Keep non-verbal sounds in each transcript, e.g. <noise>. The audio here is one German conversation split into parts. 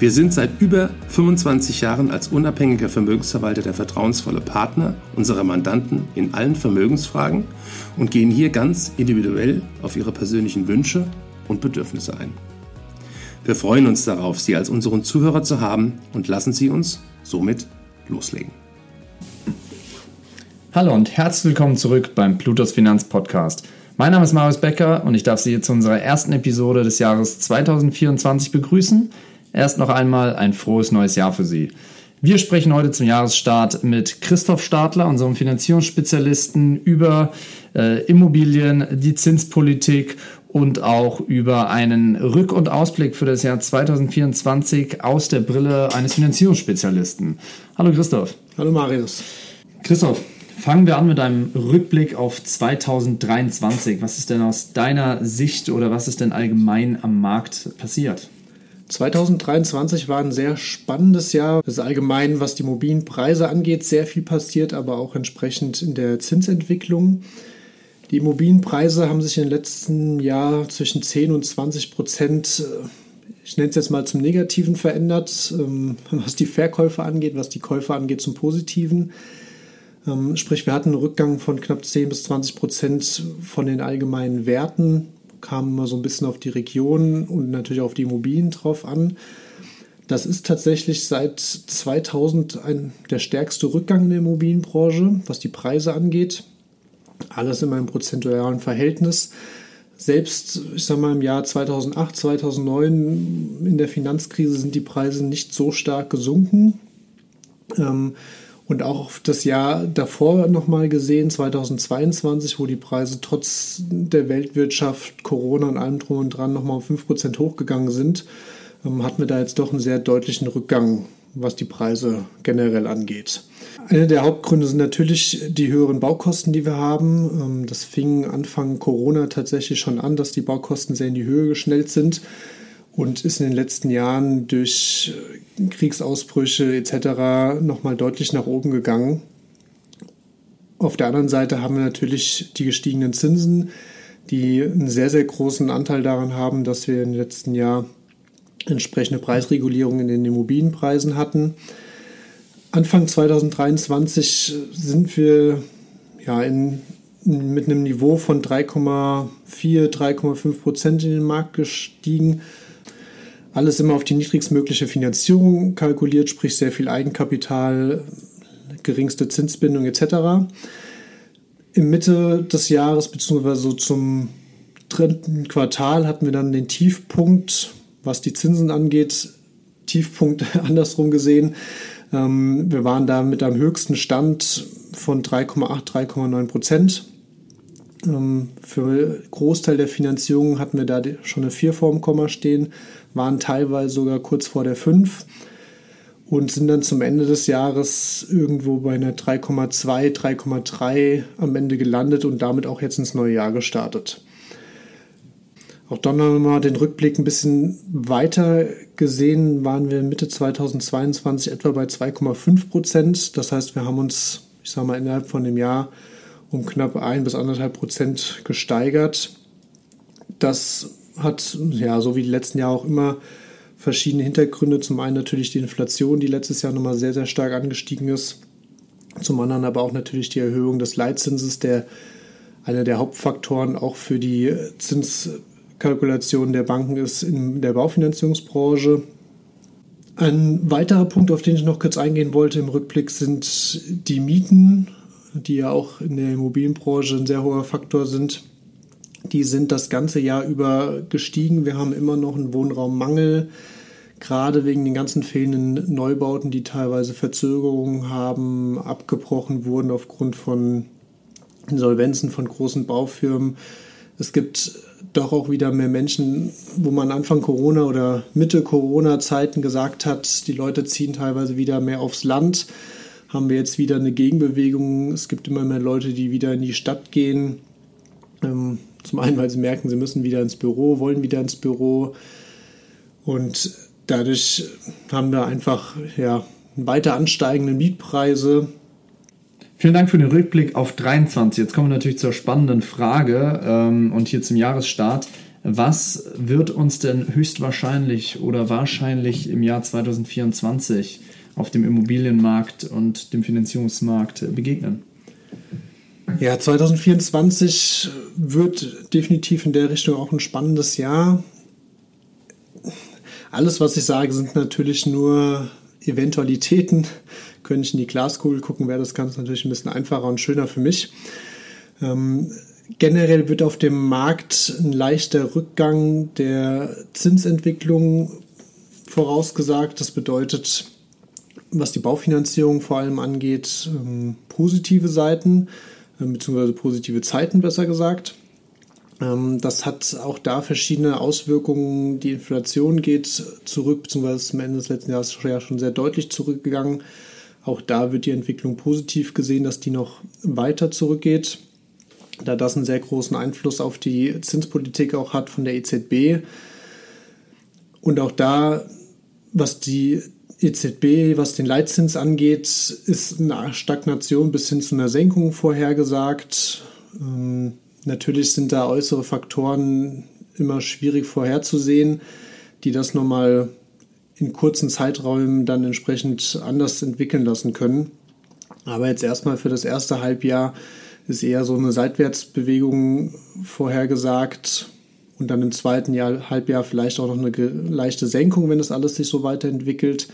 Wir sind seit über 25 Jahren als unabhängiger Vermögensverwalter der vertrauensvolle Partner unserer Mandanten in allen Vermögensfragen und gehen hier ganz individuell auf ihre persönlichen Wünsche und Bedürfnisse ein. Wir freuen uns darauf, Sie als unseren Zuhörer zu haben und lassen Sie uns somit loslegen. Hallo und herzlich willkommen zurück beim Plutos Finanz Podcast. Mein Name ist Marius Becker und ich darf Sie zu unserer ersten Episode des Jahres 2024 begrüßen. Erst noch einmal ein frohes neues Jahr für Sie. Wir sprechen heute zum Jahresstart mit Christoph Stadler, unserem Finanzierungsspezialisten, über äh, Immobilien, die Zinspolitik und auch über einen Rück- und Ausblick für das Jahr 2024 aus der Brille eines Finanzierungsspezialisten. Hallo Christoph. Hallo Marius. Christoph, fangen wir an mit einem Rückblick auf 2023. Was ist denn aus deiner Sicht oder was ist denn allgemein am Markt passiert? 2023 war ein sehr spannendes Jahr. Es ist allgemein, was die mobilen Preise angeht, sehr viel passiert, aber auch entsprechend in der Zinsentwicklung. Die Immobilienpreise haben sich im letzten Jahr zwischen 10 und 20 Prozent, äh, ich nenne es jetzt mal zum Negativen verändert, ähm, <laughs> was die Verkäufe angeht, was die Käufer angeht zum Positiven. Ähm, sprich, wir hatten einen Rückgang von knapp 10 bis 20 Prozent von den allgemeinen Werten kam immer so ein bisschen auf die Region und natürlich auf die Immobilien drauf an. Das ist tatsächlich seit 2000 ein, der stärkste Rückgang in der Immobilienbranche, was die Preise angeht. Alles immer im prozentualen Verhältnis. Selbst, ich sag mal, im Jahr 2008, 2009 in der Finanzkrise sind die Preise nicht so stark gesunken. Ähm, und auch das Jahr davor nochmal gesehen, 2022, wo die Preise trotz der Weltwirtschaft, Corona und allem drum und dran nochmal um 5% hochgegangen sind, ähm, hatten wir da jetzt doch einen sehr deutlichen Rückgang, was die Preise generell angeht. Einer der Hauptgründe sind natürlich die höheren Baukosten, die wir haben. Ähm, das fing Anfang Corona tatsächlich schon an, dass die Baukosten sehr in die Höhe geschnellt sind und ist in den letzten Jahren durch äh, Kriegsausbrüche etc. nochmal deutlich nach oben gegangen. Auf der anderen Seite haben wir natürlich die gestiegenen Zinsen, die einen sehr, sehr großen Anteil daran haben, dass wir im letzten Jahr entsprechende Preisregulierung in den Immobilienpreisen hatten. Anfang 2023 sind wir ja in, mit einem Niveau von 3,4, 3,5 Prozent in den Markt gestiegen alles immer auf die niedrigstmögliche Finanzierung kalkuliert, sprich sehr viel Eigenkapital, geringste Zinsbindung etc. Im Mitte des Jahres beziehungsweise so zum dritten Quartal hatten wir dann den Tiefpunkt, was die Zinsen angeht. Tiefpunkt <laughs> andersrum gesehen. Ähm, wir waren da mit einem höchsten Stand von 3,8, 3,9 Prozent. Ähm, für Großteil der Finanzierung hatten wir da schon eine 4 vorm Komma stehen waren teilweise sogar kurz vor der 5 und sind dann zum Ende des Jahres irgendwo bei einer 3,2, 3,3 am Ende gelandet und damit auch jetzt ins neue Jahr gestartet. Auch dann haben wir mal den Rückblick ein bisschen weiter gesehen, waren wir Mitte 2022 etwa bei 2,5 Prozent. Das heißt, wir haben uns, ich sage mal, innerhalb von dem Jahr um knapp 1 bis 1,5 Prozent gesteigert. Das hat, ja, so wie die letzten Jahre auch immer, verschiedene Hintergründe. Zum einen natürlich die Inflation, die letztes Jahr nochmal sehr, sehr stark angestiegen ist. Zum anderen aber auch natürlich die Erhöhung des Leitzinses, der einer der Hauptfaktoren auch für die Zinskalkulation der Banken ist in der Baufinanzierungsbranche. Ein weiterer Punkt, auf den ich noch kurz eingehen wollte im Rückblick, sind die Mieten, die ja auch in der Immobilienbranche ein sehr hoher Faktor sind. Die sind das ganze Jahr über gestiegen. Wir haben immer noch einen Wohnraummangel, gerade wegen den ganzen fehlenden Neubauten, die teilweise Verzögerungen haben, abgebrochen wurden aufgrund von Insolvenzen von großen Baufirmen. Es gibt doch auch wieder mehr Menschen, wo man Anfang Corona oder Mitte Corona-Zeiten gesagt hat, die Leute ziehen teilweise wieder mehr aufs Land haben wir jetzt wieder eine Gegenbewegung. Es gibt immer mehr Leute, die wieder in die Stadt gehen. Ähm, zum einen, weil sie merken, sie müssen wieder ins Büro, wollen wieder ins Büro. Und dadurch haben wir einfach ja, weiter ansteigende Mietpreise. Vielen Dank für den Rückblick auf 23. Jetzt kommen wir natürlich zur spannenden Frage ähm, und hier zum Jahresstart. Was wird uns denn höchstwahrscheinlich oder wahrscheinlich im Jahr 2024 auf dem Immobilienmarkt und dem Finanzierungsmarkt begegnen? Ja, 2024 wird definitiv in der Richtung auch ein spannendes Jahr. Alles, was ich sage, sind natürlich nur Eventualitäten. Könnte ich in die Glaskugel gucken, wäre das Ganze natürlich ein bisschen einfacher und schöner für mich. Ähm, generell wird auf dem Markt ein leichter Rückgang der Zinsentwicklung vorausgesagt. Das bedeutet, was die Baufinanzierung vor allem angeht, ähm, positive Seiten, beziehungsweise positive Zeiten besser gesagt. Ähm, das hat auch da verschiedene Auswirkungen. Die Inflation geht zurück, beziehungsweise zum Ende des letzten Jahres ja schon sehr deutlich zurückgegangen. Auch da wird die Entwicklung positiv gesehen, dass die noch weiter zurückgeht, da das einen sehr großen Einfluss auf die Zinspolitik auch hat von der EZB. Und auch da, was die EZB, was den Leitzins angeht, ist eine Stagnation bis hin zu einer Senkung vorhergesagt. Ähm, Natürlich sind da äußere Faktoren immer schwierig vorherzusehen, die das nochmal in kurzen Zeiträumen dann entsprechend anders entwickeln lassen können. Aber jetzt erstmal für das erste Halbjahr ist eher so eine Seitwärtsbewegung vorhergesagt und dann im zweiten Jahr, Halbjahr vielleicht auch noch eine leichte Senkung, wenn das alles sich so weiterentwickelt.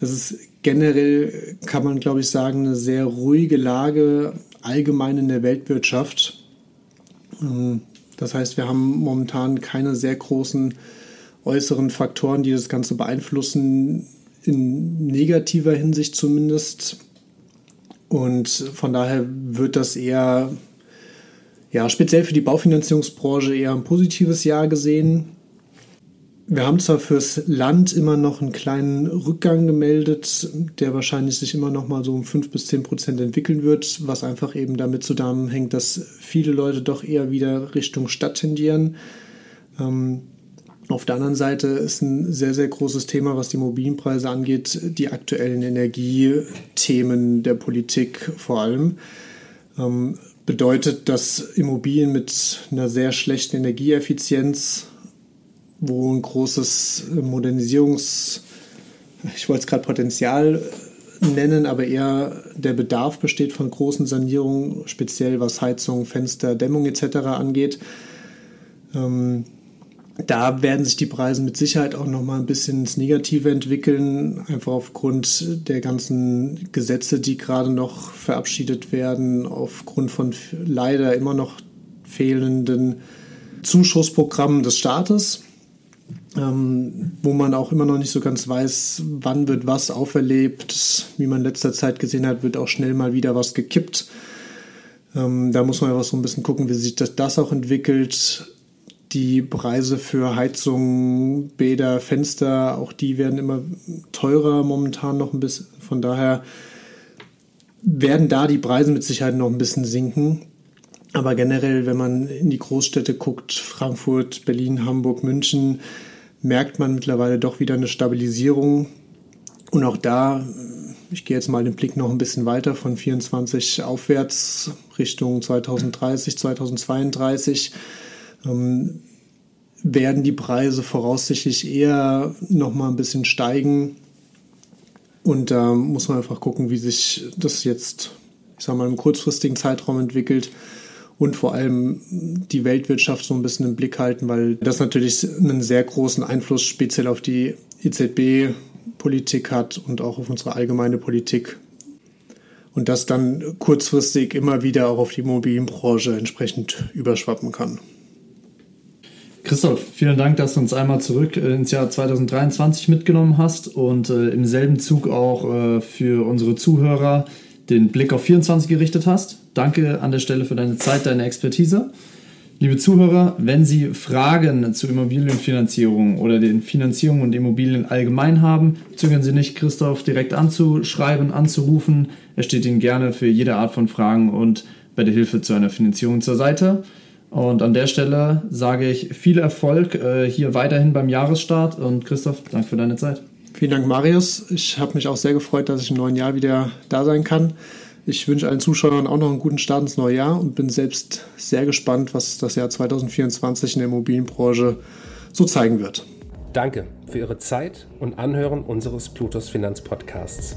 Es ist generell, kann man glaube ich sagen, eine sehr ruhige Lage allgemein in der Weltwirtschaft. Ähm, das heißt, wir haben momentan keine sehr großen äußeren Faktoren, die das Ganze beeinflussen, in negativer Hinsicht zumindest. Und von daher wird das eher, ja, speziell für die Baufinanzierungsbranche eher ein positives Jahr gesehen. Wir haben zwar fürs Land immer noch einen kleinen Rückgang gemeldet, der wahrscheinlich sich immer noch mal so um 5 bis 10 Prozent entwickeln wird, was einfach eben damit zusammenhängt, dass viele Leute doch eher wieder Richtung Stadt tendieren. Ähm, auf der anderen Seite ist ein sehr, sehr großes Thema, was die Immobilienpreise angeht, die aktuellen Energiethemen der Politik vor allem. Ähm, bedeutet, dass Immobilien mit einer sehr schlechten Energieeffizienz wo ein großes Modernisierungs, ich wollte es gerade Potenzial nennen, aber eher der Bedarf besteht von großen Sanierungen, speziell was Heizung, Fenster, Dämmung etc. angeht. Ähm, da werden sich die Preise mit Sicherheit auch noch mal ein bisschen ins Negative entwickeln, einfach aufgrund der ganzen Gesetze, die gerade noch verabschiedet werden, aufgrund von leider immer noch fehlenden Zuschussprogrammen des Staates ähm, wo man auch immer noch nicht so ganz weiß, wann wird was auferlebt. Wie man in letzter Zeit gesehen hat, wird auch schnell mal wieder was gekippt. Ähm, da muss man einfach so ein bisschen gucken, wie sich das, das auch entwickelt. Die Preise für Heizung, Bäder, Fenster, auch die werden immer teurer momentan noch ein bisschen. Von daher werden da die Preise mit Sicherheit noch ein bisschen sinken. Aber generell, wenn man in die Großstädte guckt, Frankfurt, Berlin, Hamburg, München, merkt man mittlerweile doch wieder eine Stabilisierung. Und auch da, ich gehe jetzt mal den Blick noch ein bisschen weiter von 24 aufwärts Richtung 2030, 2032, ähm, werden die Preise voraussichtlich eher noch mal ein bisschen steigen. Und da muss man einfach gucken, wie sich das jetzt, ich sag mal, im kurzfristigen Zeitraum entwickelt und vor allem die Weltwirtschaft so ein bisschen im Blick halten, weil das natürlich einen sehr großen Einfluss speziell auf die EZB-Politik hat und auch auf unsere allgemeine Politik. Und das dann kurzfristig immer wieder auch auf die Immobilienbranche entsprechend überschwappen kann. Christoph, vielen Dank, dass du uns einmal zurück ins Jahr 2023 mitgenommen hast und äh, im selben Zug auch äh, für unsere Zuhörer den Blick auf 24 gerichtet hast. Danke an der Stelle für deine Zeit, deine Expertise. Liebe Zuhörer, wenn Sie Fragen zur Immobilienfinanzierung oder den Finanzierungen und Immobilien allgemein haben, zögern Sie nicht, Christoph direkt anzuschreiben, anzurufen. Er steht Ihnen gerne für jede Art von Fragen und bei der Hilfe zu einer Finanzierung zur Seite. Und an der Stelle sage ich viel Erfolg äh, hier weiterhin beim Jahresstart und Christoph, danke für deine Zeit. Vielen Dank, Marius. Ich habe mich auch sehr gefreut, dass ich im neuen Jahr wieder da sein kann. Ich wünsche allen Zuschauern auch noch einen guten Start ins neue Jahr und bin selbst sehr gespannt, was das Jahr 2024 in der Immobilienbranche so zeigen wird. Danke für Ihre Zeit und Anhören unseres Plutos Finanz Podcasts.